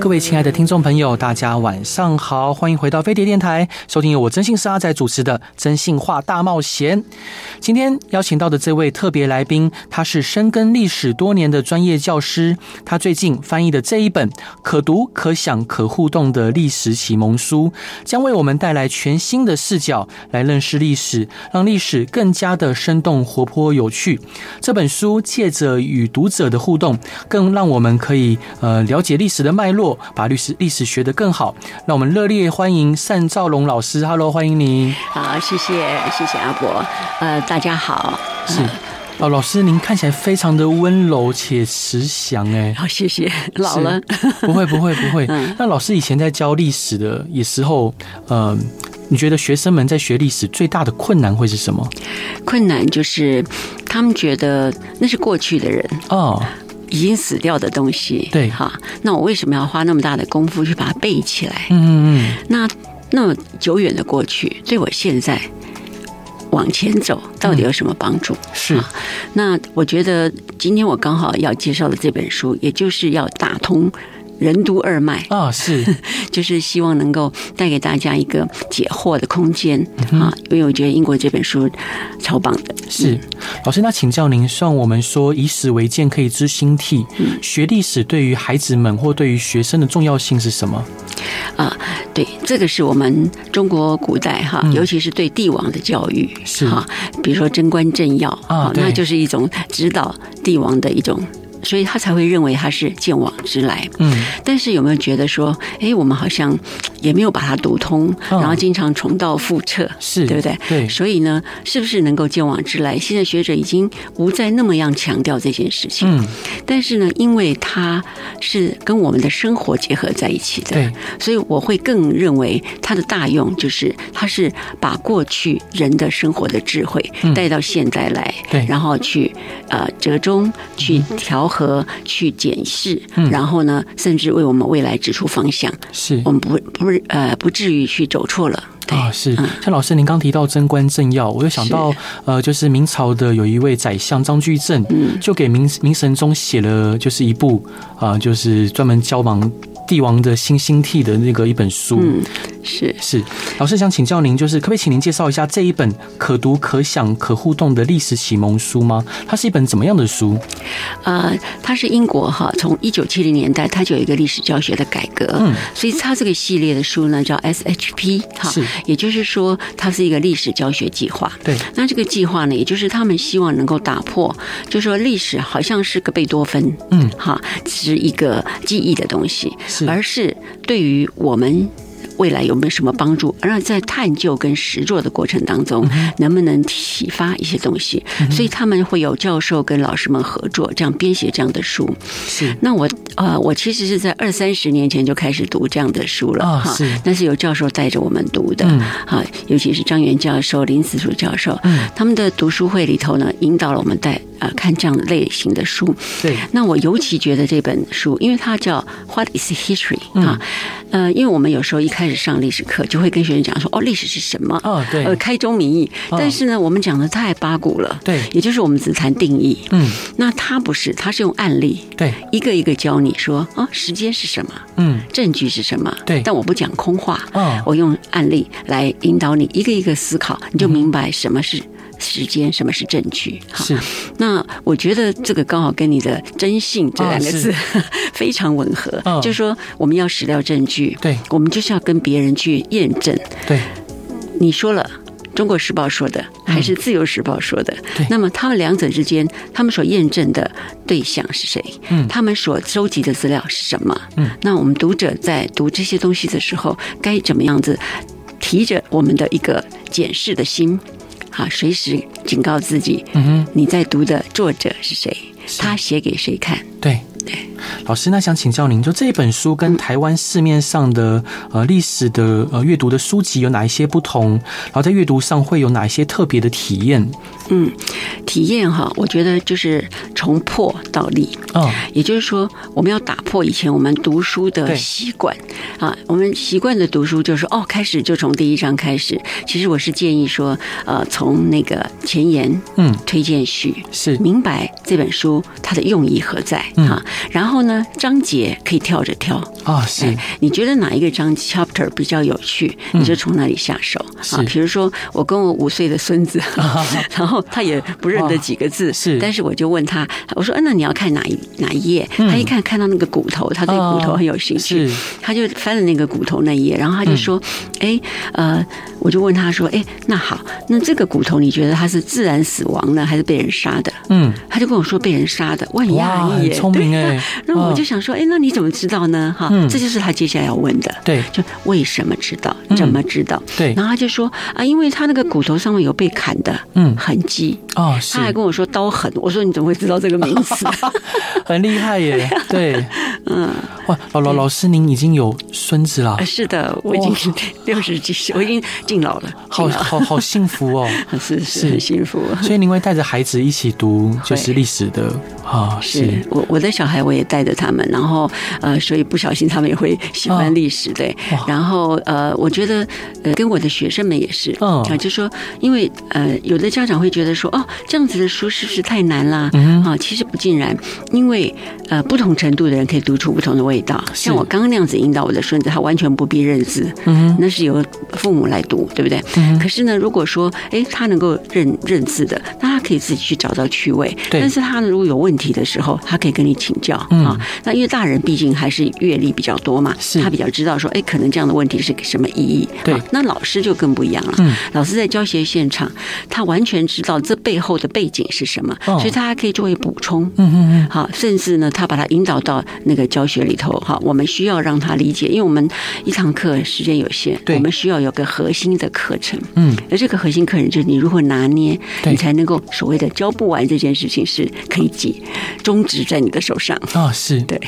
各位亲爱的听众朋友，大家晚上好，欢迎回到飞碟电台，收听由我真信师阿仔主持的《真信话大冒险》。今天邀请到的这位特别来宾，他是深耕历史多年的专业教师，他最近翻译的这一本可读、可想、可互动的历史启蒙书，将为我们带来全新的视角来认识历史，让历史更加的生动、活泼、有趣。这本书借着与读者的互动，更让我们可以呃了解历史的脉。络络，把历史历史学得更好。那我们热烈欢迎单兆龙老师。Hello，欢迎您。好，谢谢，谢谢阿伯。呃，大家好。是哦，老师，您看起来非常的温柔且慈祥。哎，好，谢谢。老了，不会，不会，不会。那老师以前在教历史的也时候，呃，你觉得学生们在学历史最大的困难会是什么？困难就是他们觉得那是过去的人哦。已经死掉的东西，对，哈，那我为什么要花那么大的功夫去把它背起来？嗯嗯，那那么久远的过去，对我现在往前走到底有什么帮助？嗯、是，那我觉得今天我刚好要介绍的这本书，也就是要打通。任督二脉。啊，是，就是希望能够带给大家一个解惑的空间。啊，因为我觉得英国这本书超棒的。是，老师，那请教您，算我们说以史为鉴可以知兴替，学历史对于孩子们或对于学生的重要性是什么？啊，对，这个是我们中国古代哈，尤其是对帝王的教育是。哈，比如说贞观政要啊，那就是一种指导帝王的一种。所以他才会认为他是见往知来。嗯，但是有没有觉得说，哎，我们好像也没有把它读通，然后经常重蹈覆辙，是对不对？对。所以呢，是不是能够见往知来？现在学者已经不再那么样强调这件事情。嗯。但是呢，因为它是跟我们的生活结合在一起的，对。所以我会更认为它的大用就是，它是把过去人的生活的智慧带到现在来，对。然后去呃折中，去调。和去检视，然后呢，甚至为我们未来指出方向，是。我们不不呃不至于去走错了。对啊，是像老师您刚提到贞观政要，我又想到呃，就是明朝的有一位宰相张居正，嗯，就给明明神宗写了就是一部啊、呃，就是专门教盲。帝王的新兴替的那个一本书，嗯，是是，老师想请教您，就是可不可以请您介绍一下这一本可读、可想、可互动的历史启蒙书吗？它是一本怎么样的书？呃，它是英国哈，从一九七零年代它就有一个历史教学的改革，嗯，所以它这个系列的书呢叫 SHP 哈，是，也就是说它是一个历史教学计划。对，那这个计划呢，也就是他们希望能够打破，就是说历史好像是个贝多芬，嗯，哈，是一个记忆的东西。而是对于我们未来有没有什么帮助？而在探究跟实作的过程当中，能不能启发一些东西？所以他们会有教授跟老师们合作，这样编写这样的书。是。那我呃，我其实是在二三十年前就开始读这样的书了哈。是。但是有教授带着我们读的，哈，尤其是张元教授、林子树教授，他们的读书会里头呢，引导了我们带。啊，看这样类型的书，对。那我尤其觉得这本书，因为它叫 What is History？啊，呃，因为我们有时候一开始上历史课，就会跟学生讲说，哦，历史是什么？哦，对。呃，开宗明义。但是呢，我们讲的太八股了，对。也就是我们只谈定义，嗯。那他不是，他是用案例，对，一个一个教你说，啊，时间是什么？嗯，证据是什么？对。但我不讲空话，哦，我用案例来引导你一个一个思考，你就明白什么是。时间，什么是证据？是，那我觉得这个刚好跟你的“征信”这两个字、哦、非常吻合。嗯、就是说我们要史料证据，对，我们就是要跟别人去验证。对，你说了，《中国时报》说的，还是《自由时报》说的？那么他们两者之间，他们所验证的对象是谁？嗯，他们所收集的资料是什么？嗯，那我们读者在读这些东西的时候，该怎么样子提着我们的一个检视的心？好，随时警告自己，嗯哼，你在读的作者是谁？他写给谁看？对对，老师，那想请教您，就这本书跟台湾市面上的呃历史的呃阅读的书籍有哪一些不同？然后在阅读上会有哪一些特别的体验？嗯，体验哈，我觉得就是从破到立。哦，也就是说，我们要打破以前我们读书的习惯。啊，我们习惯的读书就是哦，开始就从第一章开始。其实我是建议说，呃，从那个前言，嗯，推荐序是。明白这本书它的用意何在啊，然后呢，章节可以跳着跳。啊，是。你觉得哪一个章 chapter 比较有趣，你就从哪里下手。啊。比如说，我跟我五岁的孙子，然后。他也不认得几个字，是，但是我就问他，我说：“嗯那你要看哪一哪一页？”他一看看到那个骨头，他对骨头很有兴趣，他就翻了那个骨头那一页，然后他就说：“哎，呃，我就问他说：‘哎，那好，那这个骨头你觉得他是自然死亡呢，还是被人杀的？’嗯，他就跟我说被人杀的，我很讶异耶，聪明哎。那我就想说：‘哎，那你怎么知道呢？’哈，这就是他接下来要问的，对，就为什么知道？怎么知道？对，然后他就说：‘啊，因为他那个骨头上面有被砍的，嗯，痕迹。’哦，他还跟我说刀痕，我说你怎么会知道这个名词？很厉害耶！对，嗯，哇，老老老师，您已经有孙子了？是的，我已经是六十几岁，我已经敬老了，好好好幸福哦，是是很幸福。所以您会带着孩子一起读，就是历史的啊？是我我的小孩我也带着他们，然后呃，所以不小心他们也会喜欢历史，对。然后呃，我觉得呃，跟我的学生们也是，嗯，啊，就说因为呃，有的家长会觉得说。哦，这样子的书是不是太难啦？嗯，啊，其实不尽然，因为呃，不同程度的人可以读出不同的味道。像我刚刚那样子引导我的孙子，他完全不必认字，嗯，那是由父母来读，对不对？嗯。可是呢，如果说哎，他能够认认字的，那他可以自己去找到趣味。对。但是他如果有问题的时候，他可以跟你请教啊。那因为大人毕竟还是阅历比较多嘛，他比较知道说，哎，可能这样的问题是什么意义？对。那老师就更不一样了。嗯。老师在教学现场，他完全知道这。背后的背景是什么？所以他还可以作为补充。嗯嗯嗯。好，甚至呢，他把他引导到那个教学里头。哈，我们需要让他理解，因为我们一堂课时间有限，对，我们需要有个核心的课程。嗯。而这个核心课程就是你如何拿捏，你才能够所谓的教不完这件事情是可以解终止在你的手上。啊，是对。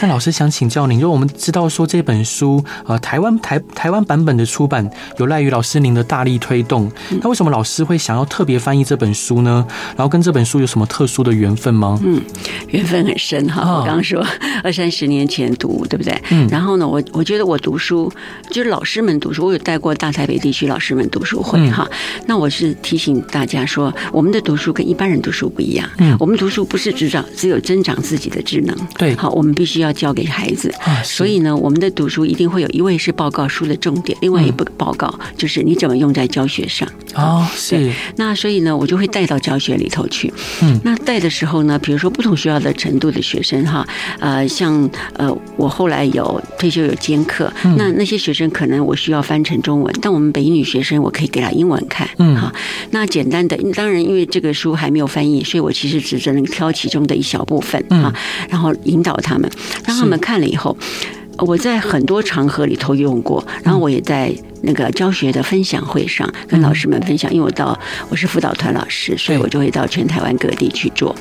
那老师想请教您，就我们知道说这本书，呃，台湾台台湾版本的出版有赖于老师您的大力推动。那为什么老师会想要特别翻译这本书？书呢？然后跟这本书有什么特殊的缘分吗？嗯，缘分很深哈。我刚刚说二三十年前读，对不对？嗯。然后呢，我我觉得我读书就是老师们读书，我有带过大台北地区老师们读书会哈。那我是提醒大家说，我们的读书跟一般人读书不一样。嗯。我们读书不是只长只有增长自己的智能。对。好，我们必须要教给孩子。啊。所以呢，我们的读书一定会有一位是报告书的重点，另外一部报告就是你怎么用在教学上。哦，是。那所以呢，我就会。带到教学里头去，嗯，那带的时候呢，比如说不同学校的程度的学生哈，呃，像呃，我后来有退休有兼课，那那些学生可能我需要翻成中文，但我们北一女学生我可以给他英文看，嗯，好，那简单的，当然因为这个书还没有翻译，所以我其实只能挑其中的一小部分啊，然后引导他们，让他们看了以后，我在很多场合里头用过，然后我也在。那个教学的分享会上，跟老师们分享，因为我到我是辅导团老师，所以我就会到全台湾各地去做。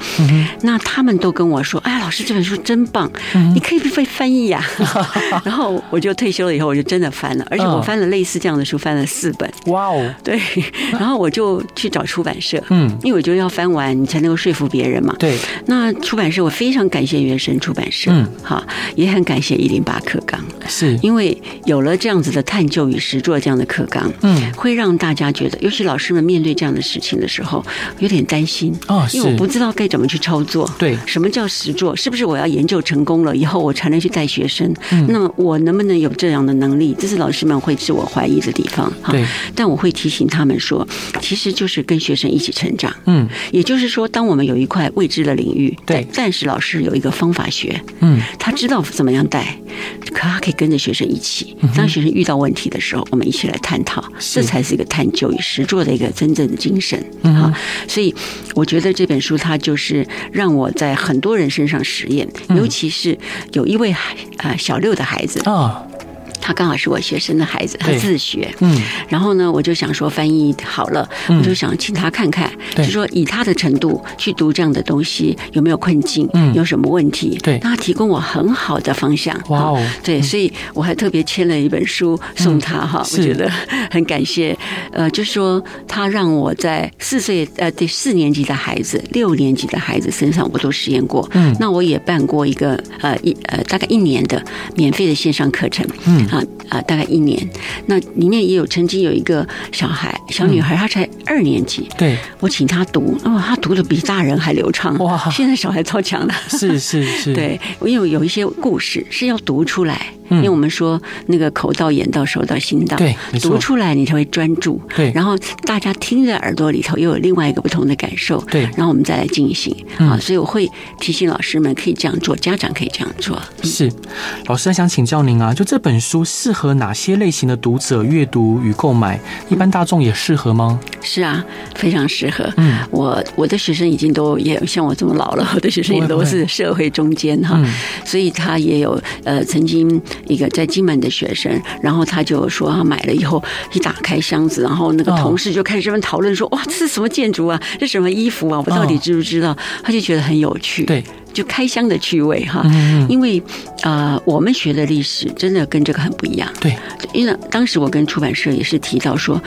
那他们都跟我说：“哎呀，老师这本书真棒，你可以不会翻译呀。” 然后我就退休了以后，我就真的翻了，而且我翻了类似这样的书，翻了四本。哇哦！对，然后我就去找出版社，嗯，因为我觉得要翻完，你才能够说服别人嘛。对。那出版社，我非常感谢原神出版社，嗯，好，也很感谢一零八课纲，是因为有了这样子的探究与实。做这样的课纲，嗯，会让大家觉得，尤其老师们面对这样的事情的时候，有点担心哦，因为我不知道该怎么去操作。对，什么叫实作？是不是我要研究成功了以后，我才能去带学生？嗯，那么我能不能有这样的能力？这是老师们会自我怀疑的地方。对，但我会提醒他们说，其实就是跟学生一起成长。嗯，也就是说，当我们有一块未知的领域，对，但是老师有一个方法学，嗯，他知道怎么样带，可他可以跟着学生一起，当学生遇到问题的时候。我们一起来探讨，这才是一个探究与实作的一个真正的精神啊！所以我觉得这本书它就是让我在很多人身上实验，尤其是有一位孩啊小六的孩子啊。他刚好是我学生的孩子，他自学，嗯，然后呢，我就想说翻译好了，我就想请他看看，就说以他的程度去读这样的东西有没有困境，嗯，有什么问题，对，他提供我很好的方向，哇哦，对，所以我还特别签了一本书送他哈，我觉得很感谢，呃，就说他让我在四岁呃对四年级的孩子、六年级的孩子身上我都实验过，嗯，那我也办过一个呃一呃大概一年的免费的线上课程，嗯。啊啊，大概一年，那里面也有曾经有一个小孩，小女孩，她才二年级，对，我请她读，哦，她读的比大人还流畅，哇，现在小孩超强的，是是是，对，因为有一些故事是要读出来。因为我们说那个口到、眼到、手到、心到，对，读出来你才会专注，对。然后大家听在耳朵里头又有另外一个不同的感受，对。然后我们再来进行啊，所以我会提醒老师们可以这样做，家长可以这样做。是，老师还想请教您啊，就这本书适合哪些类型的读者阅读与购买？一般大众也适合吗？是啊，非常适合。嗯，我我的学生已经都也像我这么老了，我的学生也都是社会中间哈，所以他也有呃曾经。一个在金门的学生，然后他就说他买了以后一打开箱子，然后那个同事就开始这么讨论说：“哇，这是什么建筑啊？这什么衣服啊？我到底知不知道？”他就觉得很有趣，对，就开箱的趣味哈。因为啊，我们学的历史真的跟这个很不一样，对。因为当时我跟出版社也是提到说，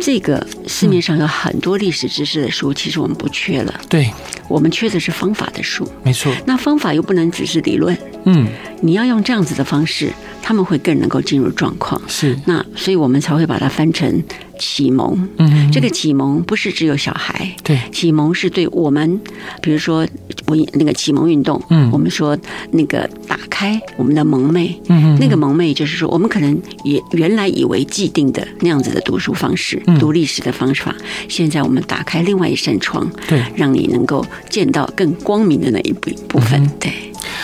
这个市面上有很多历史知识的书，其实我们不缺了，对，我们缺的是方法的书，没错。那方法又不能只是理论。嗯，你要用这样子的方式，他们会更能够进入状况。是，那所以我们才会把它翻成启蒙。嗯，这个启蒙不是只有小孩，对，启蒙是对我们，比如说我那个启蒙运动，嗯，我们说那个打开我们的蒙昧，嗯，那个蒙昧就是说，我们可能也原来以为既定的那样子的读书方式，读历史的方法，现在我们打开另外一扇窗，对，让你能够见到更光明的那一部部分，对。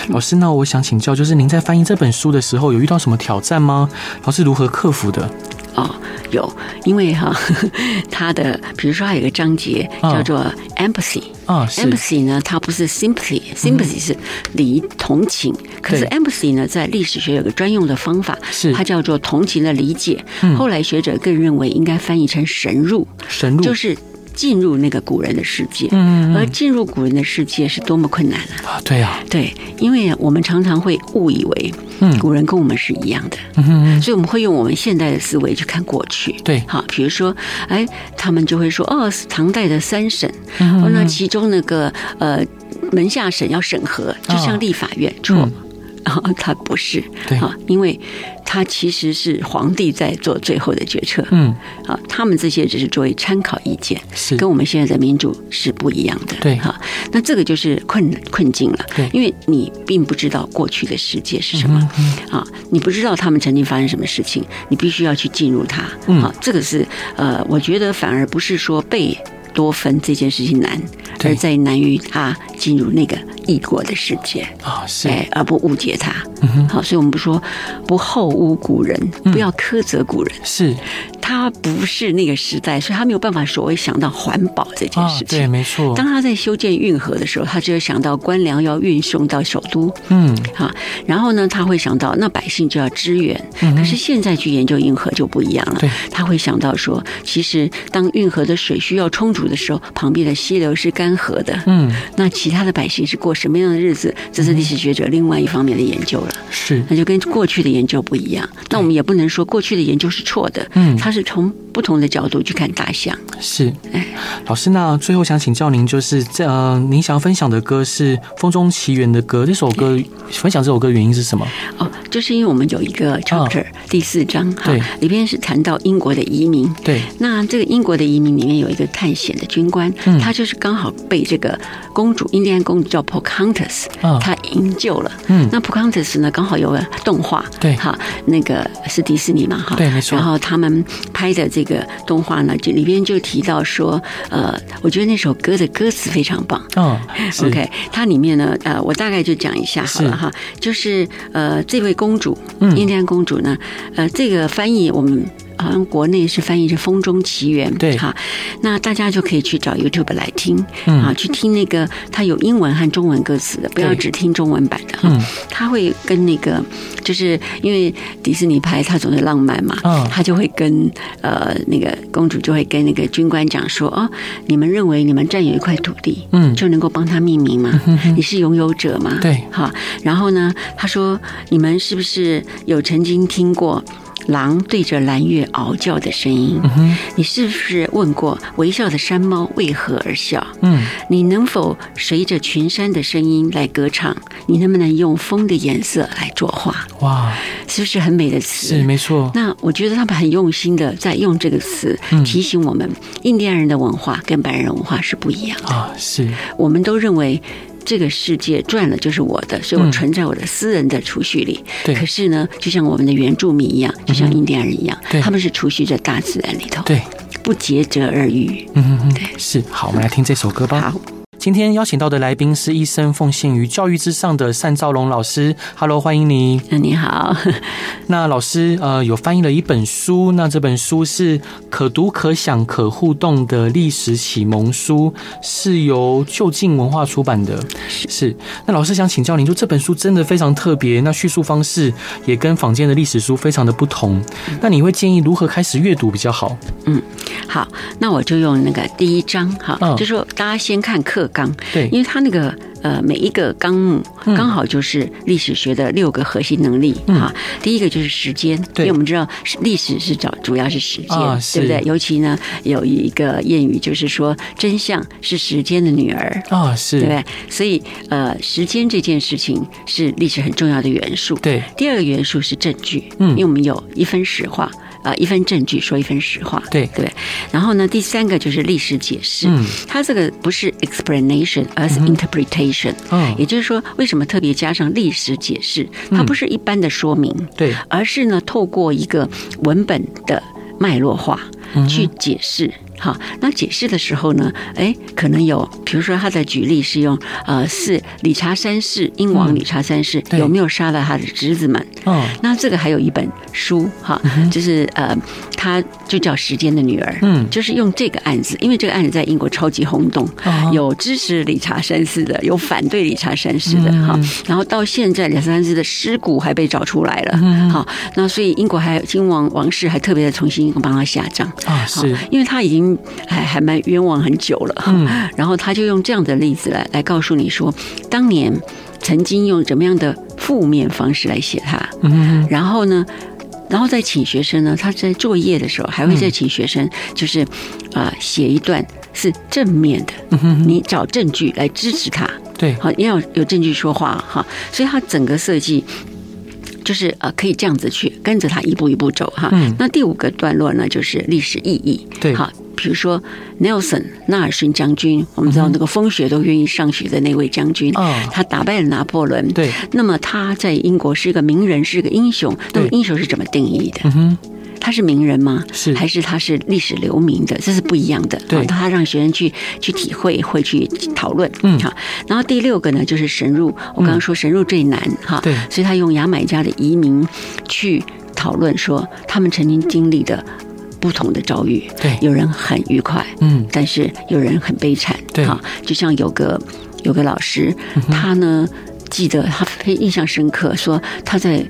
老师，那我想请教，就是您在翻译这本书的时候，有遇到什么挑战吗？老师如何克服的？哦，有，因为哈，他的比如说还有一个章节叫做 empathy 啊，empathy 呢，它不是 sympathy，sympathy 是理同情，可是 empathy 呢，在历史学有个专用的方法，是它叫做同情的理解。后来学者更认为应该翻译成神入，神入就是。进入那个古人的世界，嗯，而进入古人的世界是多么困难啊！对呀，对，因为我们常常会误以为，嗯，古人跟我们是一样的，嗯，所以我们会用我们现代的思维去看过去，对，好，比如说，哎，他们就会说，哦，是唐代的三审，哦，那其中那个呃门下审要审核，就像立法院，错，然后他不是，对，因为。他其实是皇帝在做最后的决策，嗯，啊，他们这些只是作为参考意见，是。跟我们现在的民主是不一样的，对，哈，那这个就是困困境了，对，因为你并不知道过去的世界是什么，啊，你不知道他们曾经发生什么事情，你必须要去进入它，啊，这个是呃，我觉得反而不是说贝多芬这件事情难，而在难于他进入那个异国的世界啊，是，而不误解他。嗯好，所以我们不说不厚污古人，不要苛责古人。是，他不是那个时代，所以他没有办法所谓想到环保这件事情。对，没错。当他在修建运河的时候，他只有想到官粮要运送到首都。嗯，好，然后呢，他会想到那百姓就要支援。嗯可是现在去研究运河就不一样了。对，他会想到说，其实当运河的水需要充足的时候，旁边的溪流是干涸的。嗯，那其他的百姓是过什么样的日子？这是历史学者另外一方面的研究了。是，那就跟过去的研究不一样。那我们也不能说过去的研究是错的。嗯，它是从不同的角度去看大象。是，哎，老师，那最后想请教您，就是这呃，您想要分享的歌是《风中奇缘》的歌。这首歌分享这首歌原因是什么？哦，就是因为我们有一个 chapter 第四章哈，对，里边是谈到英国的移民。对，那这个英国的移民里面有一个探险的军官，他就是刚好被这个公主，印第安公主叫 Pocahontas，她营救了。嗯，那 Pocahontas 呢，刚好有个动画，对，哈，那个是迪士尼嘛，哈，对，没错。然后他们拍的这个动画呢，就里边就提到说，呃，我觉得那首歌的歌词非常棒。哦，OK，它里面呢，呃，我大概就讲一下好了哈，就是呃，这位公主，印第安公主呢，呃，这个翻译我们。好像国内是翻译成《风中奇缘》。对，哈，那大家就可以去找 YouTube 来听，嗯啊、嗯，去听那个它有英文和中文歌词的，不要只听中文版的哈。他会跟那个，就是因为迪士尼拍，他总是浪漫嘛，他就会跟呃那个公主就会跟那个军官讲说：“哦，你们认为你们占有一块土地，嗯，就能够帮他命名吗？你是拥有者吗？对，哈。然后呢，他说你们是不是有曾经听过？”狼对着蓝月嗷叫的声音，嗯，你是不是问过微笑的山猫为何而笑？嗯，你能否随着群山的声音来歌唱？你能不能用风的颜色来作画？哇，是不是很美的词？是没错。那我觉得他们很用心的在用这个词提醒我们，印第安人的文化跟白人文化是不一样的啊。是，我们都认为。这个世界赚了就是我的，所以我存在我的私人的储蓄里。对、嗯。可是呢，就像我们的原住民一样，就像印第安人一样，嗯、他们是储蓄在大自然里头，对，不竭泽而渔。嗯嗯，对，是。好，我们来听这首歌吧。好。今天邀请到的来宾是一生奉献于教育之上的单兆龙老师。Hello，欢迎你。嗯，你好。那老师呃有翻译了一本书，那这本书是可读可想可互动的历史启蒙书，是由就近文化出版的。是。那老师想请教您，就这本书真的非常特别，那叙述方式也跟坊间的历史书非常的不同。那你会建议如何开始阅读比较好？嗯，好，那我就用那个第一章哈，嗯、就是大家先看课。纲，对，因为它那个呃，每一个纲目刚好就是历史学的六个核心能力哈、嗯。第一个就是时间，因为我们知道历史是找主要是时间、哦，对不对？尤其呢，有一个谚语就是说，真相是时间的女儿啊、哦，是，对不对？所以呃，时间这件事情是历史很重要的元素。对，第二个元素是证据，嗯，因为我们有一分实话。啊，一份证据说一份实话，对对。然后呢，第三个就是历史解释，嗯，它这个不是 explanation，而是 interpretation，嗯，也就是说，为什么特别加上历史解释？它不是一般的说明，对，而是呢，透过一个文本的脉络化去解释。好，那解释的时候呢，哎，可能有，比如说他的举例是用，呃，是理查三世，英王理查三世、嗯、有没有杀了他的侄子们？哦，那这个还有一本书，哈，嗯、就是呃，他就叫《时间的女儿》，嗯，就是用这个案子，因为这个案子在英国超级轰动，哦、有支持理查三世的，有反对理查三世的，哈、嗯，然后到现在理查三世的尸骨还被找出来了，嗯，好，那所以英国还有英王王室还特别的重新帮他下葬啊，是。因为他已经。还还蛮冤枉很久了，嗯，然后他就用这样的例子来来告诉你说，当年曾经用怎么样的负面方式来写他，嗯，然后呢，然后再请学生呢，他在作业的时候还会再请学生，就是啊写一段是正面的，嗯，你找证据来支持他，对，好，要有证据说话哈，所以他整个设计。就是呃，可以这样子去跟着他一步一步走哈。嗯。那第五个段落呢，就是历史意义。对。好，比如说 Nelson 纳尔逊将军，我们知道那个风雪都愿意上学的那位将军，哦，他打败了拿破仑。对。那么他在英国是一个名人，是一个英雄。那么英雄是怎么定义的？嗯哼。他是名人吗？是，还是他是历史留名的？这是不一样的。对，他让学生去去体会，会去讨论。嗯，好。然后第六个呢，就是神入。我刚刚说神入最难哈。对。所以他用牙买加的移民去讨论，说他们曾经经历的不同的遭遇。对，有人很愉快，嗯，但是有人很悲惨。对，哈，就像有个有个老师，他呢记得他非印象深刻，说他在。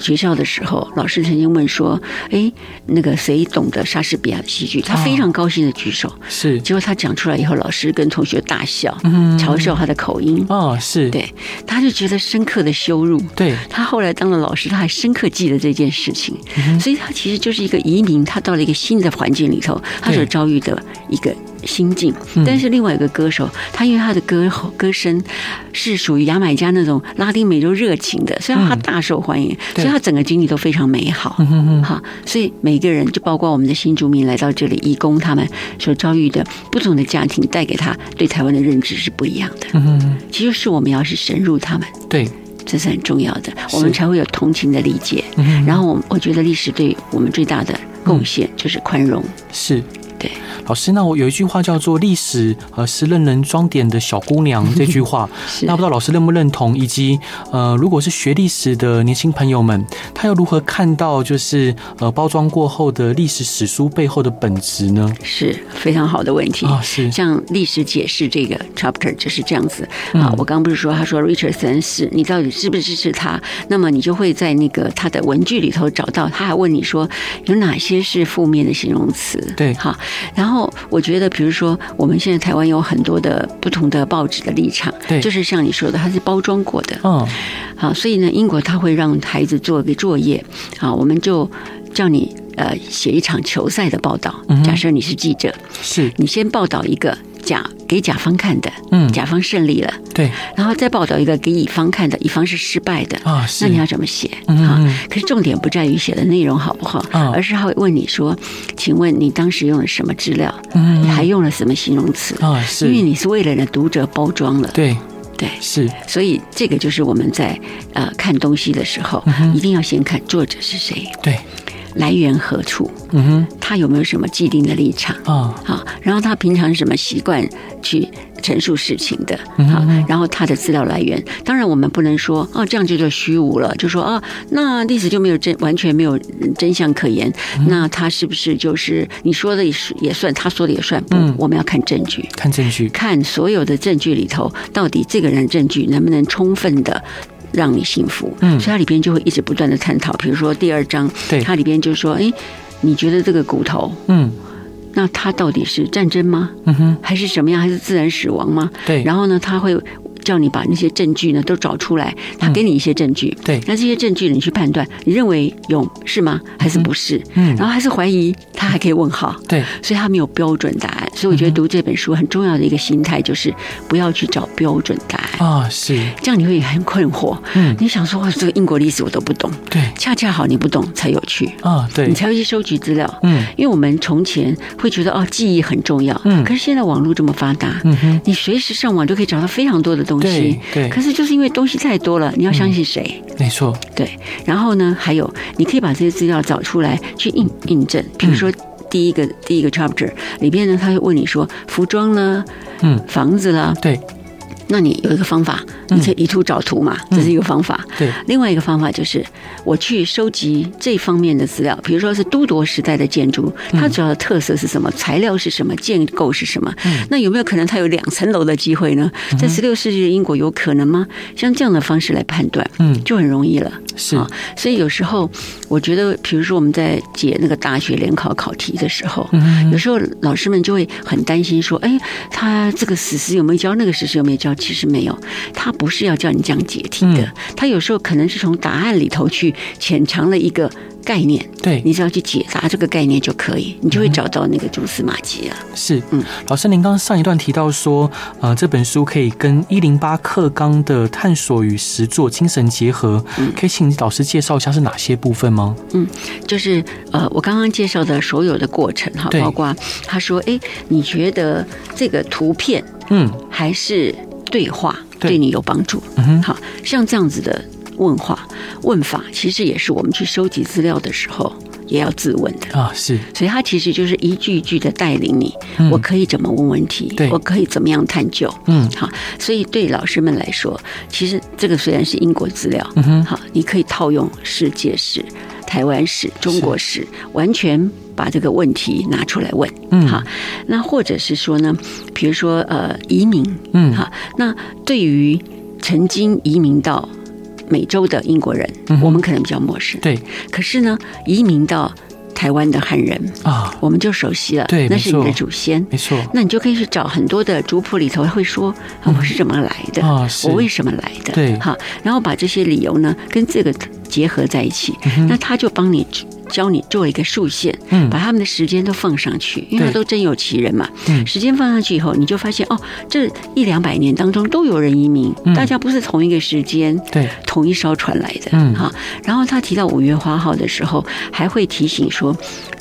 学校的时候，老师曾经问说：“哎，那个谁懂得莎士比亚的戏剧？”他非常高兴的举手。是，结果他讲出来以后，老师跟同学大笑，嘲笑他的口音。哦，是，对，他就觉得深刻的羞辱。对，他后来当了老师，他还深刻记得这件事情。所以，他其实就是一个移民，他到了一个新的环境里头，他所遭遇的一个。心境，但是另外一个歌手，他因为他的歌歌声是属于牙买加那种拉丁美洲热情的，所以他大受欢迎，所以他整个经历都非常美好。哈，所以每个人，就包括我们的新住民来到这里义工，他们所遭遇的不同的家庭，带给他对台湾的认知是不一样的。嗯，其实是我们要是深入他们，对，这是很重要的，我们才会有同情的理解。然后我我觉得历史对我们最大的贡献就是宽容。是。老师，那我有一句话叫做“历史呃是任人装点的小姑娘”这 句话，那不知道老师认不认同？以及呃，如果是学历史的年轻朋友们，他又如何看到就是呃包装过后的历史史书背后的本质呢？是非常好的问题啊！是像历史解释这个 chapter 就是这样子啊。我刚刚不是说他说 Richardson 是你到底支不支持他？那么你就会在那个他的文具里头找到，他还问你说有哪些是负面的形容词？对，好。然后我觉得，比如说我们现在台湾有很多的不同的报纸的立场，对，就是像你说的，它是包装过的，嗯，好，所以呢，英国它会让孩子做一个作业，啊，我们就叫你呃写一场球赛的报道，假设你是记者，是。你先报道一个。甲给甲方看的，嗯，甲方胜利了，对，然后再报道一个给乙方看的，乙方是失败的啊，那你要怎么写？啊，可是重点不在于写的内容好不好，而是他会问你说，请问你当时用了什么资料？嗯，你还用了什么形容词？啊，是，因为你是为了呢读者包装了，对，对，是，所以这个就是我们在呃看东西的时候，一定要先看作者是谁，对。来源何处？嗯哼，他有没有什么既定的立场？啊，好，然后他平常是什么习惯去陈述事情的？好，然后他的资料来源，当然我们不能说哦，这样就叫虚无了，就说啊，那历史就没有真，完全没有真相可言。那他是不是就是你说的也是也算，他说的也算？不，我们要看证据，看证据，看所有的证据里头，到底这个人证据能不能充分的。让你幸福，嗯，所以它里边就会一直不断的探讨。比如说第二章，对，它里边就说，哎，你觉得这个骨头，嗯，那它到底是战争吗？嗯哼，还是什么样？还是自然死亡吗？对，然后呢，他会。叫你把那些证据呢都找出来，他给你一些证据，对，那这些证据你去判断，你认为有是吗？还是不是？嗯，然后还是怀疑，他还可以问号，对，所以他没有标准答案。所以我觉得读这本书很重要的一个心态就是不要去找标准答案。啊，是。这样你会很困惑。嗯，你想说哇，这个英国历史我都不懂，对，恰恰好你不懂才有趣。啊，对，你才会去收集资料，嗯，因为我们从前会觉得哦，记忆很重要，嗯，可是现在网络这么发达，嗯哼，你随时上网就可以找到非常多的东西，对。可是就是因为东西太多了，你要相信谁？嗯、没错，对。然后呢，还有你可以把这些资料找出来去印印证。比如说第一个、嗯、第一个 chapter 里边呢，他会问你说服装呢，嗯，房子啦，对。那你有一个方法，你可以以图找图嘛，这是一个方法。对，另外一个方法就是我去收集这方面的资料，比如说是都铎时代的建筑，它主要的特色是什么？材料是什么？建构是什么？那有没有可能它有两层楼的机会呢？在十六世纪的英国有可能吗？像这样的方式来判断，嗯，就很容易了。是，所以有时候我觉得，比如说我们在解那个大学联考考题的时候，有时候老师们就会很担心说：“哎，他这个史实有没有教？那个史实有没有教？”其实没有，他不是要叫你这样解题的，他有时候可能是从答案里头去潜藏了一个概念，对，你只要去解答这个概念就可以，你就会找到那个蛛丝马迹了。是，嗯，老师，您刚刚上一段提到说，呃，这本书可以跟一零八课纲的探索与实作精神结合，嗯，可以请老师介绍一下是哪些部分吗？嗯，就是呃，我刚刚介绍的所有的过程哈，包括他说，哎，你觉得这个图片，嗯，还是？对话对。你有帮助，嗯哼，好像这样子的问话问法，其实也是我们去收集资料的时候也要自问的。啊。是，所以他其实就是一句一句的带领你，我可以怎么问问题，我可以怎么样探究，嗯，好。所以对老师们来说，其实这个虽然是英国资料，嗯哼，好，你可以套用世界史、台湾史、中国史，完全。把这个问题拿出来问，嗯，哈，那或者是说呢，比如说呃，移民，嗯，哈，那对于曾经移民到美洲的英国人，嗯，我们可能比较陌生，对，可是呢，移民到台湾的汉人啊，我们就熟悉了，对，那是你的祖先，没错，那你就可以去找很多的族谱里头会说，我是怎么来的，我为什么来的，对，哈，然后把这些理由呢跟这个结合在一起，那他就帮你。教你做一个竖线，嗯，把他们的时间都放上去，因为他都真有其人嘛。嗯，时间放上去以后，你就发现哦，这一两百年当中都有人移民，大家不是同一个时间，对，同一艘船来的，嗯，好。然后他提到五月花号的时候，还会提醒说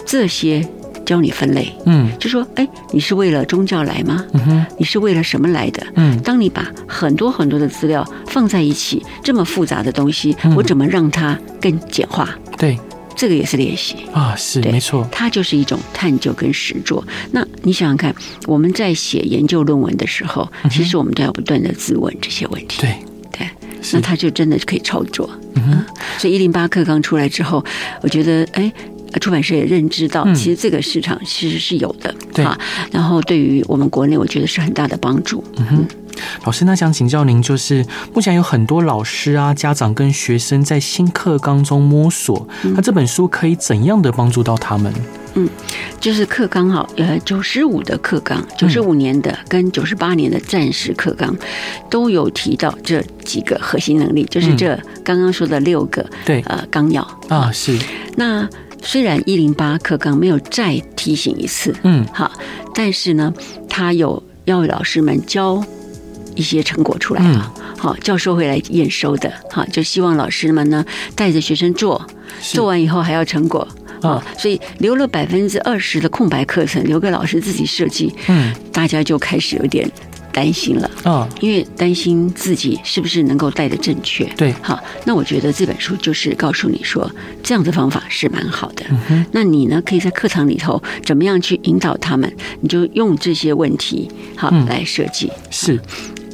这些教你分类，嗯，就说哎，你是为了宗教来吗？嗯哼，你是为了什么来的？嗯，当你把很多很多的资料放在一起，这么复杂的东西，我怎么让它更简化？对。这个也是练习啊，是没错，它就是一种探究跟实作。那你想想看，我们在写研究论文的时候，其实我们都要不断的自问这些问题。对对，那它就真的可以操作。嗯，所以一零八课刚出来之后，我觉得哎。出版社也认知到，其实这个市场其实是有的，对、啊。然后对于我们国内，我觉得是很大的帮助。嗯哼，老师，那想请教您，就是目前有很多老师啊、家长跟学生在新课纲中摸索，那这本书可以怎样的帮助到他们？嗯，就是课纲哈，呃，九十五的课纲，九十五年的跟九十八年的战时课纲都有提到这几个核心能力，就是这刚刚说的六个对呃纲要啊，是那。虽然一零八课纲没有再提醒一次，嗯，好，但是呢，他有要老师们教一些成果出来啊，好，教授会来验收的，哈，就希望老师们呢带着学生做，做完以后还要成果。啊，所以留了百分之二十的空白课程，留给老师自己设计，嗯，大家就开始有点。担心了啊，因为担心自己是不是能够带的正确。对，好，那我觉得这本书就是告诉你说，这样的方法是蛮好的。嗯。那你呢，可以在课堂里头怎么样去引导他们？你就用这些问题好来设计。是，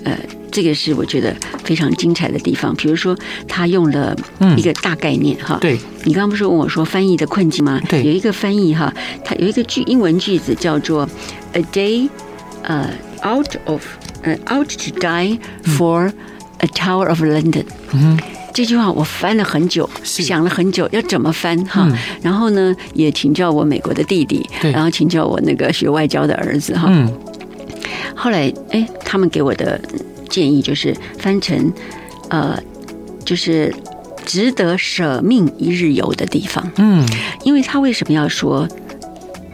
呃，这个是我觉得非常精彩的地方。比如说，他用了一个大概念哈。对，你刚刚不是问我说翻译的困境吗？对，有一个翻译哈，它有一个句英文句子叫做 “a day”，呃。Out of，呃，out to die for a Tower of London。嗯，这句话我翻了很久，想了很久要怎么翻哈。嗯、然后呢，也请教我美国的弟弟，然后请教我那个学外交的儿子哈。嗯。后来，哎，他们给我的建议就是翻成，呃，就是值得舍命一日游的地方。嗯。因为他为什么要说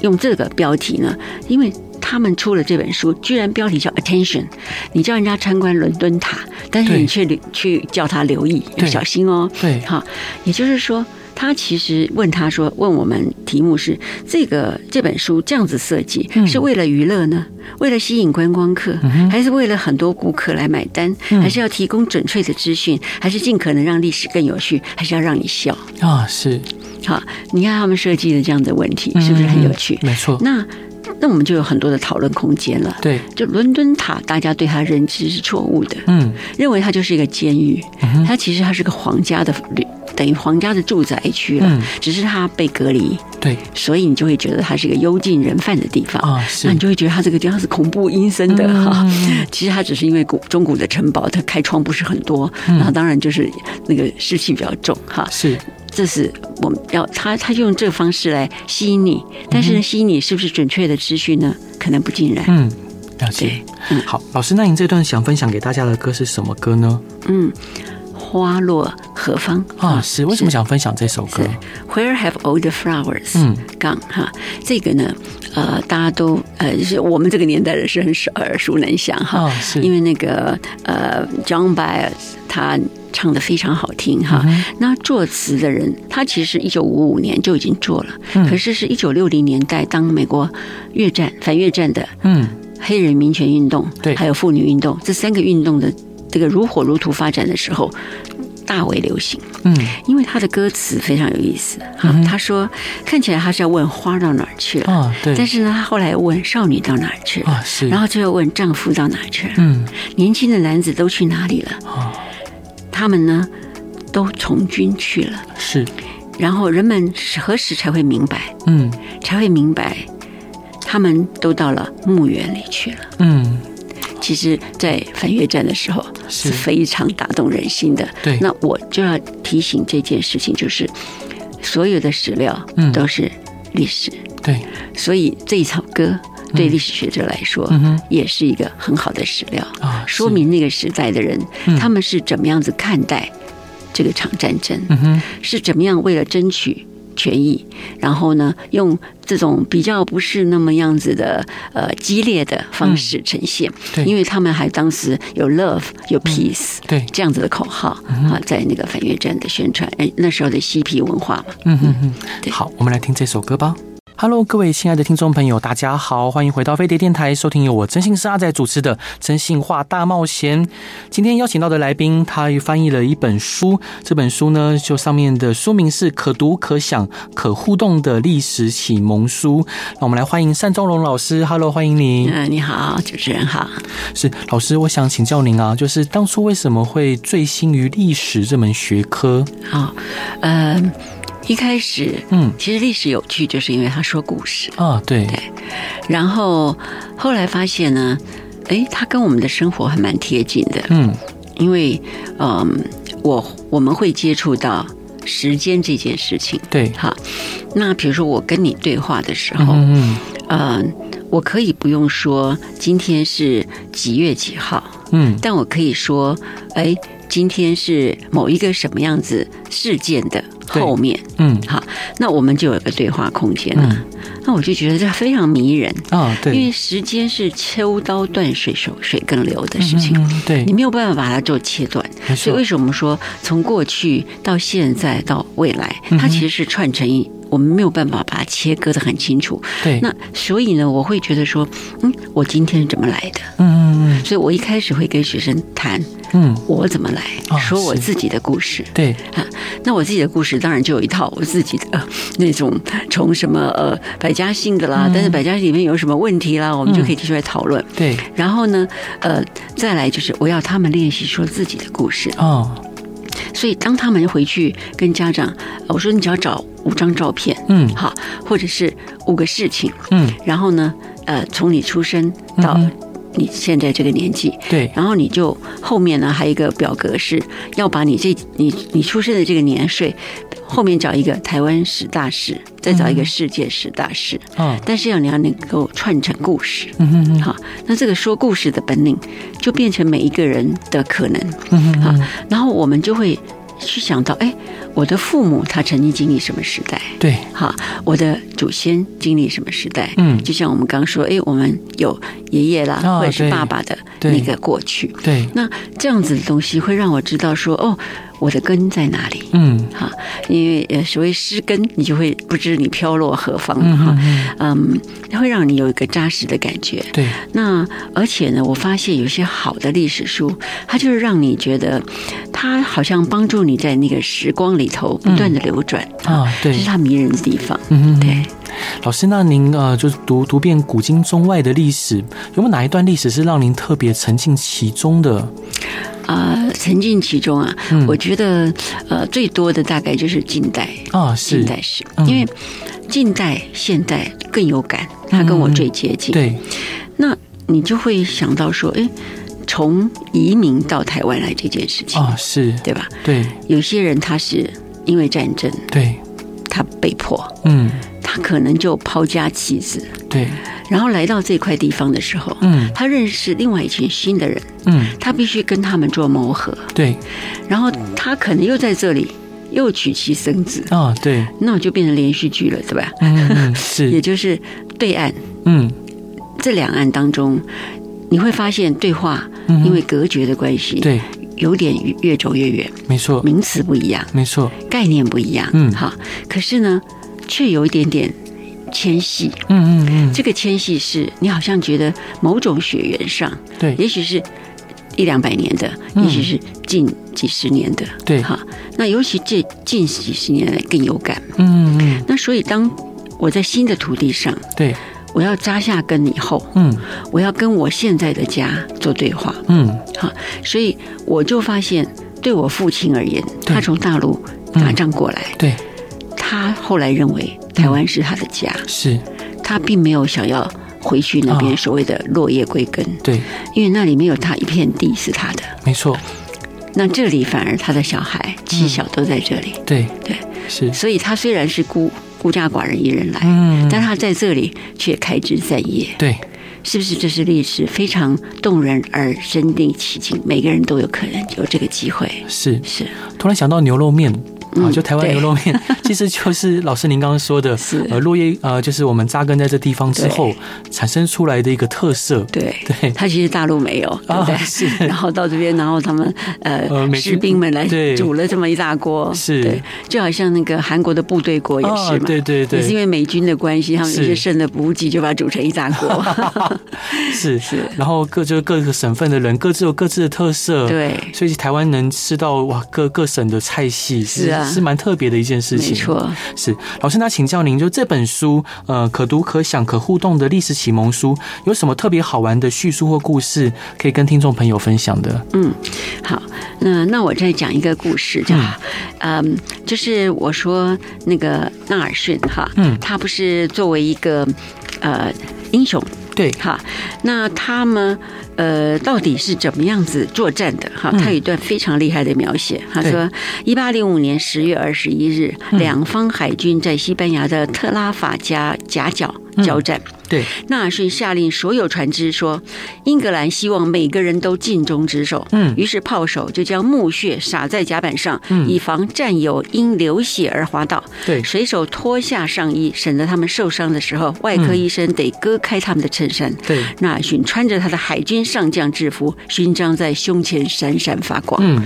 用这个标题呢？因为他们出了这本书，居然标题叫 “Attention”，你叫人家参观伦敦塔，但是你却去叫他留意，要小心哦。对，哈，也就是说，他其实问他说，问我们题目是这个这本书这样子设计是为了娱乐呢？为了吸引观光客，还是为了很多顾客来买单？还是要提供准确的资讯？还是尽可能让历史更有趣？还是要让你笑啊？是，好，你看他们设计的这样的问题，是不是很有趣？没错。那。那我们就有很多的讨论空间了。对，就伦敦塔，大家对它认知是错误的。嗯，认为它就是一个监狱。嗯，它其实它是个皇家的旅，等于皇家的住宅区了。嗯，只是它被隔离。对，所以你就会觉得它是一个幽禁人犯的地方。啊，是。那你就会觉得它这个地方是恐怖阴森的哈。嗯。其实它只是因为古中古的城堡，它开窗不是很多，然后当然就是那个湿气比较重哈。是。这是我们要他，他就用这个方式来吸引你，但是呢，吸引你是不是准确的资讯呢？可能不尽然。嗯，了解。嗯，好，老师，那您这段想分享给大家的歌是什么歌呢？嗯，花落何方啊？是为什么想分享这首歌？Where have all the flowers？嗯，gone 哈，这个呢，呃，大家都呃，就是我们这个年代的是很耳熟能详哈。是因为那个呃，John Baez 他。唱的非常好听哈，那作词的人他其实一九五五年就已经做了，可是是一九六零年代当美国越战反越战的嗯黑人民权运动对还有妇女运动这三个运动的这个如火如荼发展的时候大为流行嗯，因为他的歌词非常有意思哈，他说看起来他是要问花到哪儿去了但是呢他后来问少女到哪儿去了然后最后问丈夫到哪儿去了嗯，年轻的男子都去哪里了啊？他们呢，都从军去了。是，然后人们何时才会明白？嗯，才会明白，他们都到了墓园里去了。嗯，其实，在反越战的时候是。非常打动人心的。对，那我就要提醒这件事情，就是所有的史料都是历史。对，所以这一首歌。对历史学者来说，也是一个很好的史料。啊，说明那个时代的人他们是怎么样子看待这个场战争，是怎么样为了争取权益，然后呢，用这种比较不是那么样子的呃激烈的方式呈现。对，因为他们还当时有 love 有 peace 对这样子的口号啊，在那个反越战的宣传，哎，那时候的嬉皮文化嘛。嗯嗯嗯，好，我们来听这首歌吧。Hello，各位亲爱的听众朋友，大家好，欢迎回到飞碟电台，收听由我真心是阿仔主持的《真心话大冒险》。今天邀请到的来宾，他翻译了一本书，这本书呢，就上面的书名是《可读可想可互动的历史启蒙书》。那我们来欢迎单仲荣老师，Hello，欢迎你。嗯，你好，主持人好。是老师，我想请教您啊，就是当初为什么会醉心于历史这门学科？好，嗯、呃。一开始，嗯，其实历史有趣，就是因为他说故事。啊，对。对。然后后来发现呢，哎，他跟我们的生活还蛮贴近的，嗯，因为嗯，我我们会接触到时间这件事情，对，好。那比如说我跟你对话的时候，嗯嗯，我可以不用说今天是几月几号，嗯，但我可以说，哎，今天是某一个什么样子事件的。后面，嗯，好，那我们就有个对话空间了。嗯、那我就觉得这非常迷人。啊、哦，对，因为时间是秋刀断水手水更流的事情，嗯、对，你没有办法把它做切断。所以为什么说从过去到现在到未来，它其实是串成一，我们没有办法把它切割的很清楚。对，那所以呢，我会觉得说，嗯，我今天是怎么来的？嗯嗯嗯，所以我一开始会跟学生谈。嗯，我怎么来说我自己的故事？对啊，那我自己的故事当然就有一套我自己的 那种从什么呃百家姓的啦，但是百家姓里面有什么问题啦，我们就可以提出来讨论。对，然后呢，呃，再来就是我要他们练习说自己的故事哦。所以当他们回去跟家长，我说你只要找五张照片，嗯，好，或者是五个事情，嗯，然后呢，呃，从你出生到。你现在这个年纪，对，然后你就后面呢还有一个表格是要把你这你你出生的这个年岁后面找一个台湾史大事，再找一个世界史大事，嗯，但是要你要能够串成故事，嗯哼哼，好，那这个说故事的本领就变成每一个人的可能，嗯哼，好，然后我们就会去想到，哎。我的父母他曾经经历什么时代？对，好，我的祖先经历什么时代？嗯，就像我们刚说，哎，我们有爷爷啦，哦、或者是爸爸的那个过去。对，对，那这样子的东西会让我知道说，哦。我的根在哪里？嗯，哈，因为呃，所谓失根，你就会不知你飘落何方哈。嗯，它会让你有一个扎实的感觉。对。那而且呢，我发现有些好的历史书，它就是让你觉得，它好像帮助你在那个时光里头不断的流转啊。对，这是它迷人的地方。嗯，对。老师，那您呃，就是读读遍古今中外的历史，有没有哪一段历史是让您特别沉浸其中的？啊、呃，沉浸其中啊，嗯、我觉得呃最多的大概就是近代啊，是。近代史，嗯、因为近代现代更有感，它跟我最接近。嗯、对，那你就会想到说，哎，从移民到台湾来这件事情啊，是。对吧？对，有些人他是因为战争，对，他被迫，嗯。他可能就抛家弃子，对，然后来到这块地方的时候，嗯，他认识另外一群新的人，嗯，他必须跟他们做磨合，对，然后他可能又在这里又娶妻生子，啊，对，那我就变成连续剧了，对吧？嗯，是，也就是对岸，嗯，这两岸当中，你会发现对话因为隔绝的关系，对，有点越走越远，没错，名词不一样，没错，概念不一样，嗯，好，可是呢。却有一点点迁徙，嗯嗯嗯，这个迁徙是你好像觉得某种血缘上，对，也许是一两百年的，也许是近几十年的，对，哈，那尤其这近几十年来更有感，嗯嗯，那所以当我在新的土地上，对，我要扎下根以后，嗯，我要跟我现在的家做对话，嗯，好，所以我就发现，对我父亲而言，他从大陆打仗过来，对。他后来认为台湾是他的家，嗯、是。他并没有想要回去那边所谓的落叶归根，对，因为那里没有他一片地是他的，没错。那这里反而他的小孩妻小都在这里，嗯、对。对。是，所以他虽然是孤孤家寡人一人来，嗯，但他在这里却开枝散叶，对，是不是这是历史非常动人而身临其境？每个人都有可能有这个机会，是是。突然想到牛肉面。啊，就台湾牛肉面，其实就是老师您刚刚说的，是。呃落叶呃，就是我们扎根在这地方之后产生出来的一个特色。对。对，它其实大陆没有，对不对？是，然后到这边，然后他们呃士兵们来煮了这么一大锅，是，对，就好像那个韩国的部队锅也是嘛，对对对，也是因为美军的关系，他们有些剩的补给就把它煮成一大锅，是。是，然后各就各个省份的人各自有各自的特色，对，所以台湾能吃到哇各各省的菜系是啊，是蛮特别的一件事情，没错，是老师，那请教您，就这本书呃可读可想可互动的历史启蒙书，有什么特别好玩的叙述或故事可以跟听众朋友分享的？嗯，好，那那我再讲一个故事，叫嗯，就是我说那个纳尔逊哈，嗯，他不是作为一个呃英雄。对，哈，那他们呃，到底是怎么样子作战的？哈，他有一段非常厉害的描写。他说，一八零五年十月二十一日，两方海军在西班牙的特拉法加夹角交战。对，纳尔逊下令所有船只说：“英格兰希望每个人都尽忠职守。”嗯，于是炮手就将木屑撒在甲板上，以防战友因流血而滑倒。对，水手脱下上衣，省得他们受伤的时候，外科医生得割开他们的衬衫。对，纳尔逊穿着他的海军上将制服，勋章在胸前闪闪发光。嗯，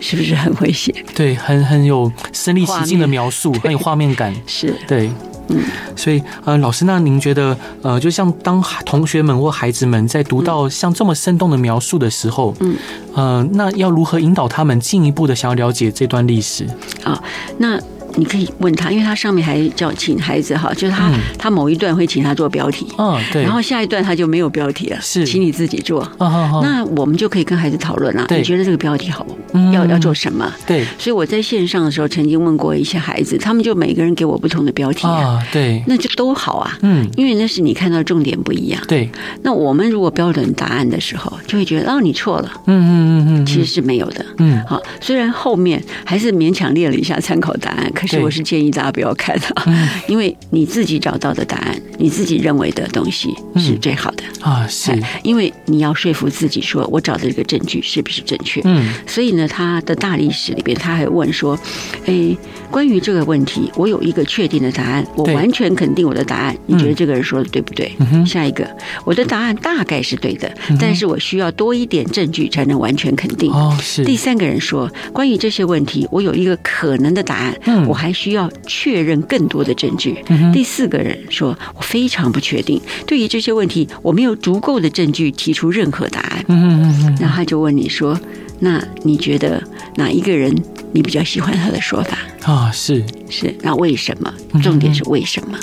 是不是很危险？对，很很有身临其境的描述，很有画面感。是对。嗯，所以呃，老师，那您觉得呃，就像当同学们或孩子们在读到像这么生动的描述的时候，嗯，呃，那要如何引导他们进一步的想要了解这段历史？啊，那。你可以问他，因为他上面还叫请孩子哈，就是他、嗯、他某一段会请他做标题，嗯、哦，对，然后下一段他就没有标题了，是，请你自己做。哦哦、那我们就可以跟孩子讨论了，你觉得这个标题好？嗯、要要做什么？对，所以我在线上的时候曾经问过一些孩子，他们就每个人给我不同的标题啊，哦、对，那就都好啊，嗯，因为那是你看到重点不一样。对，那我们如果标准答案的时候，就会觉得哦，你错了，嗯嗯嗯嗯，其实是没有的，嗯，好，虽然后面还是勉强列了一下参考答案，可是我是建议大家不要看啊，因为你自己找到的答案，你自己认为的东西是最好的。啊，是，因为你要说服自己说，我找的这个证据是不是正确？嗯，所以呢，他的大历史里边，他还问说，哎，关于这个问题，我有一个确定的答案，我完全肯定我的答案，你觉得这个人说的对不对？下一个，我的答案大概是对的，但是我需要多一点证据才能完全肯定。哦，是。第三个人说，关于这些问题，我有一个可能的答案，我还需要确认更多的证据。第四个人说，我非常不确定，对于这些问题，我没有足够的证据提出任何答案。嗯嗯嗯，然后他就问你说，那你觉得哪一个人你比较喜欢他的说法？啊，是是，那为什么？重点是为什么？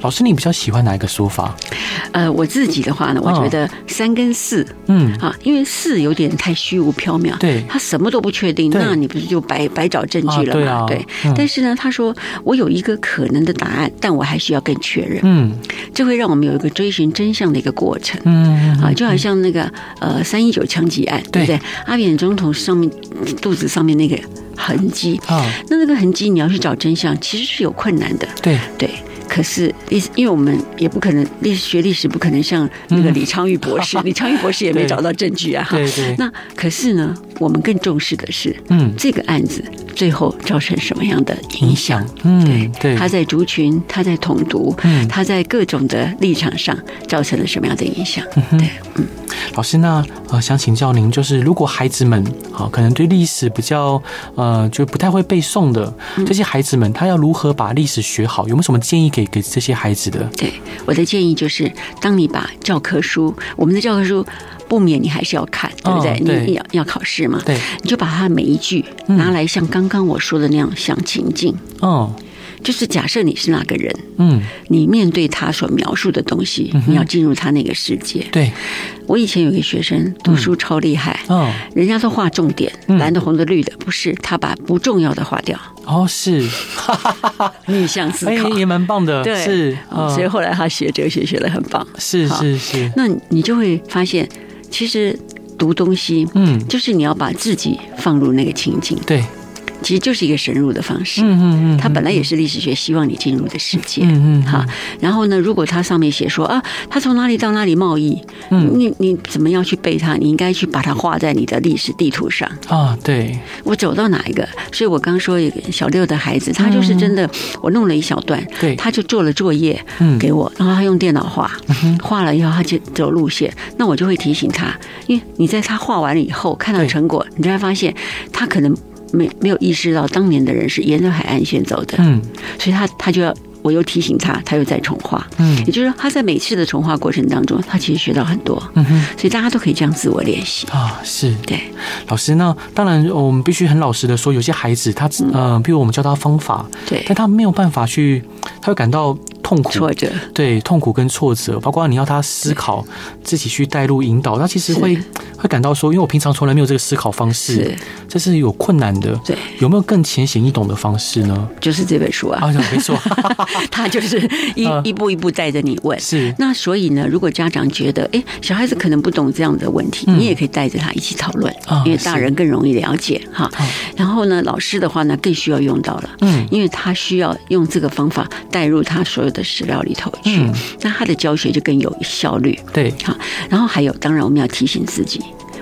老师，你比较喜欢哪一个说法？呃，我自己的话呢，我觉得三跟四，嗯。啊，因为四有点太虚无缥缈，对，他什么都不确定，那你不是就白白找证据了吗？对，但是呢，他说我有一个可能的答案，但我还需要更确认，嗯，这会让我们有一个追寻真相的一个过程，嗯啊，就好像那个呃三一九枪击案，对。不对？阿扁总统上面肚子上面那个痕迹。啊，那那个痕迹你要去找真相，其实是有困难的，对。对。可是历史，因为我们也不可能历史学历史，不可能像那个李昌钰博士，李昌钰博士也没找到证据啊。对对。那可是呢，我们更重视的是，嗯，这个案子最后造成什么样的影响？嗯，对对。他在族群，他在统独，嗯，他在各种的立场上造成了什么样的影响？对，嗯。老师，那呃，想请教您，就是如果孩子们啊，可能对历史比较呃，就不太会背诵的这些孩子们，他要如何把历史学好？有没有什么建议给给这些孩子的？对，我的建议就是，当你把教科书，我们的教科书不免你还是要看，对不对？哦、对，你要要考试嘛，对，你就把它每一句拿来像刚刚我说的那样想情境，哦。就是假设你是那个人，嗯，你面对他所描述的东西，你要进入他那个世界。对，我以前有个学生读书超厉害，哦，人家都画重点，蓝的、红的、绿的，不是他把不重要的划掉。哦，是，逆向思考。也蛮棒的，对，是，所以后来他学哲学学的很棒。是是是，那你就会发现，其实读东西，嗯，就是你要把自己放入那个情景。对。其实就是一个深入的方式。嗯嗯嗯，它本来也是历史学希望你进入的世界。嗯嗯，哈。然后呢，如果它上面写说啊，它从哪里到哪里贸易，嗯，你你怎么样去背它？你应该去把它画在你的历史地图上啊。对，我走到哪一个？所以我刚说一个小六的孩子，他就是真的，我弄了一小段，对，他就做了作业，嗯，给我，然后他用电脑画，画了以后他就走路线，那我就会提醒他，因为你在他画完了以后看到成果，你就会发现他可能没没有意识到当年的人是沿着海岸线走的，嗯，所以他他就要。我又提醒他，他又在重画，嗯，也就是说他在每次的重画过程当中，他其实学到很多，嗯哼，所以大家都可以这样自我练习。啊，是。对。老师，那当然我们必须很老实的说，有些孩子他呃，比如我们教他方法，对，但他没有办法去，他会感到。痛苦、挫折，对痛苦跟挫折，包括你要他思考，自己去带入引导，他其实会会感到说，因为我平常从来没有这个思考方式，这是有困难的。对，有没有更浅显易懂的方式呢？就是这本书啊，啊，没错，他就是一 一步一步带着你问。是，那所以呢，如果家长觉得，哎，小孩子可能不懂这样的问题，你也可以带着他一起讨论，因为大人更容易了解哈。然后呢，老师的话呢，更需要用到了，嗯，因为他需要用这个方法带入他所有的。史料里头去，那他的教学就更有效率。对，好，然后还有，当然我们要提醒自己。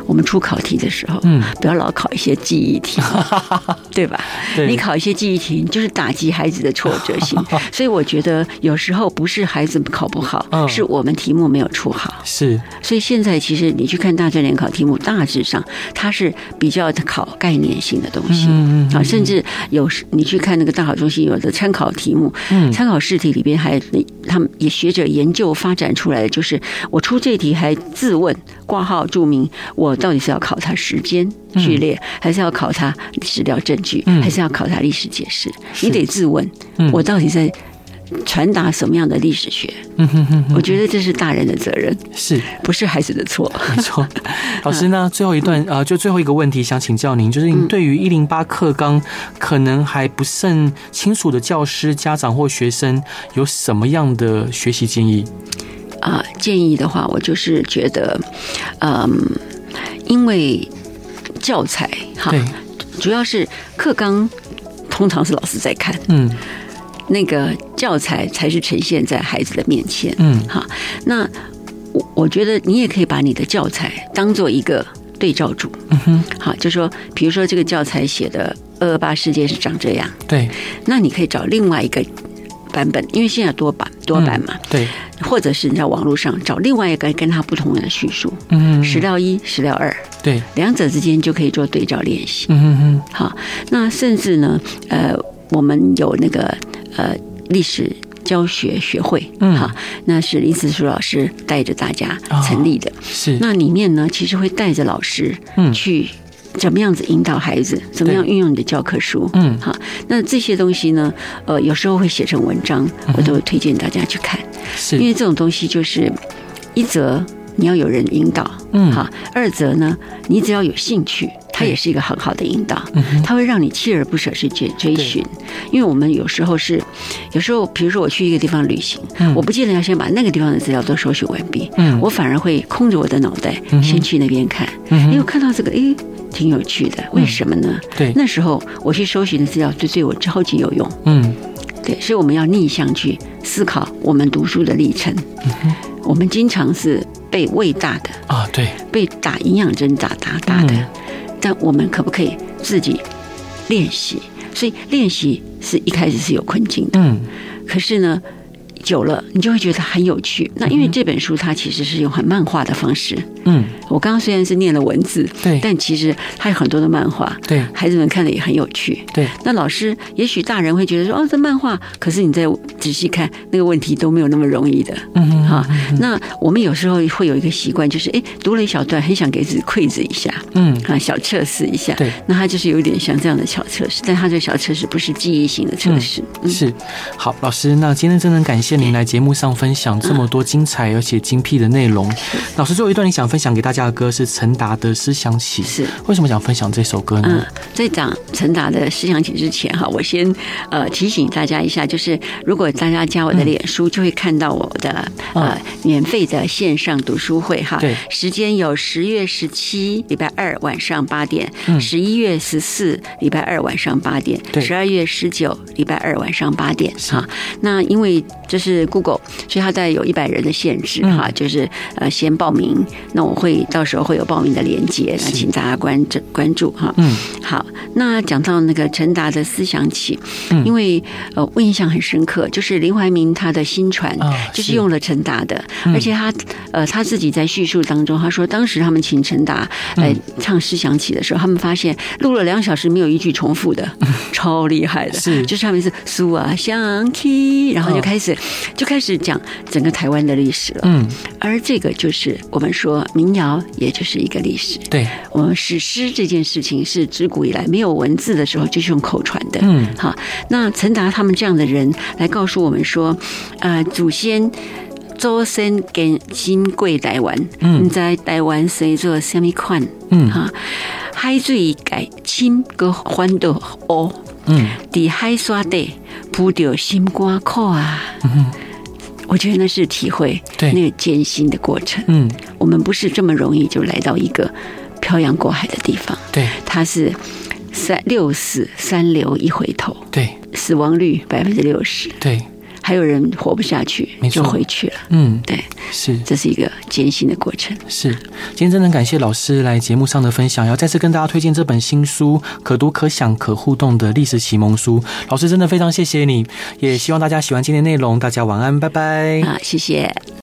我们出考题的时候，嗯，不要老考一些记忆题，对吧？对，你考一些记忆题，就是打击孩子的挫折性。所以我觉得有时候不是孩子考不好，是我们题目没有出好。是，所以现在其实你去看大专联考题目，大致上它是比较考概念性的东西。嗯嗯。啊，甚至有时你去看那个大考中心有的参考题目，嗯，参考试题里边还他们也学者研究发展出来的，就是我出这题还自问挂号注明我。到底是要考察时间序列，还是要考察史料证据，还是要考察历史解释？你得自问：我到底在传达什么样的历史学？我觉得这是大人的责任，是不是孩子的错？没错。老师呢？最后一段啊，就最后一个问题想请教您，就是您对于一零八课纲可能还不甚清楚的教师、家长或学生，有什么样的学习建议？啊，建议的话，我就是觉得，嗯。因为教材哈，主要是课纲，通常是老师在看，嗯，那个教材才是呈现在孩子的面前，嗯，哈，那我我觉得你也可以把你的教材当做一个对照组，嗯哼，好，就说比如说这个教材写的二二八事件是长这样，对，那你可以找另外一个版本，因为现在多版多版嘛，对。或者是你在网络上找另外一个跟他不同的叙述，嗯，史料一、史料二，对，两者之间就可以做对照练习，嗯嗯嗯。好，那甚至呢，呃，我们有那个呃历史教学学会，嗯，好，那是林子书老师带着大家成立的，是。那里面呢，其实会带着老师，嗯，去。怎么样子引导孩子？怎么样运用你的教科书？嗯，好，那这些东西呢？呃，有时候会写成文章，我都会推荐大家去看。是，因为这种东西就是一则你要有人引导，嗯，好；二则呢，你只要有兴趣，它也是一个很好的引导，它会让你锲而不舍去追追寻。因为我们有时候是，有时候比如说我去一个地方旅行，我不见得要先把那个地方的资料都搜寻完毕，嗯，我反而会空着我的脑袋先去那边看，因为我看到这个，诶。挺有趣的，为什么呢？嗯、对，那时候我去搜寻的资料就对我超级有用。嗯，对，所以我们要逆向去思考我们读书的历程。嗯，我们经常是被喂大的啊，对，被打营养针打打打的，嗯、但我们可不可以自己练习？所以练习是一开始是有困境的。嗯，可是呢，久了你就会觉得很有趣。那因为这本书它其实是用很漫画的方式。嗯，我刚刚虽然是念了文字，对，但其实还有很多的漫画，对，孩子们看了也很有趣，对。那老师，也许大人会觉得说，哦，这漫画，可是你再仔细看，那个问题都没有那么容易的，嗯哼，好。那我们有时候会有一个习惯，就是哎，读了一小段，很想给自己 quiz 一下，嗯，啊，小测试一下，对。那他就是有点像这样的小测试，但他这个小测试不是记忆性的测试，是。好，老师，那今天真的感谢您来节目上分享这么多精彩而且精辟的内容。老师，最后一段你想分享给大家家的歌是陈达的《思想起》。是为什么想分享这首歌呢？嗯，在讲陈达的《思想起》之前哈，我先呃提醒大家一下，就是如果大家加我的脸书，就会看到我的呃免费的线上读书会哈。对，时间有十月十七礼拜二晚上八点，十一月十四礼拜二晚上八点，十二月十九礼拜二晚上八点哈。那因为这是 Google，所以它在有一百人的限制哈，就是呃先报名，那我会到时候会有报名的连接，那请大家关注关注哈。嗯，好，那讲到那个陈达的思想起，因为呃我印象很深刻，就是林怀民他的新传就是用了陈达的，而且他呃他自己在叙述当中，他说当时他们请陈达来唱思想起的时候，他们发现录了两小时没有一句重复的，超厉害的，是。就是上面是苏啊想起，然后就开始。就开始讲整个台湾的历史了，嗯，而这个就是我们说民谣，也就是一个历史。对，我们史诗这件事情是自古以来没有文字的时候就是用口传的，嗯，好，那陈达他们这样的人来告诉我们说，呃，祖先周身跟金贵台湾，嗯，在台湾谁做什么款，嗯，哈，海水改清个欢的哦。嗯，底海沙地铺掉心瓜苦啊，嗯，我觉得那是体会那个艰辛的过程。嗯，我们不是这么容易就来到一个漂洋过海的地方。对，它是三六死三流一回头。对，死亡率百分之六十。对。还有人活不下去，就回去了。嗯，对，是，这是一个艰辛的过程。是，今天真的很感谢老师来节目上的分享，要再次跟大家推荐这本新书《可读可想可互动的历史启蒙书》。老师真的非常谢谢你，也希望大家喜欢今天内容。大家晚安，拜拜。好，谢谢。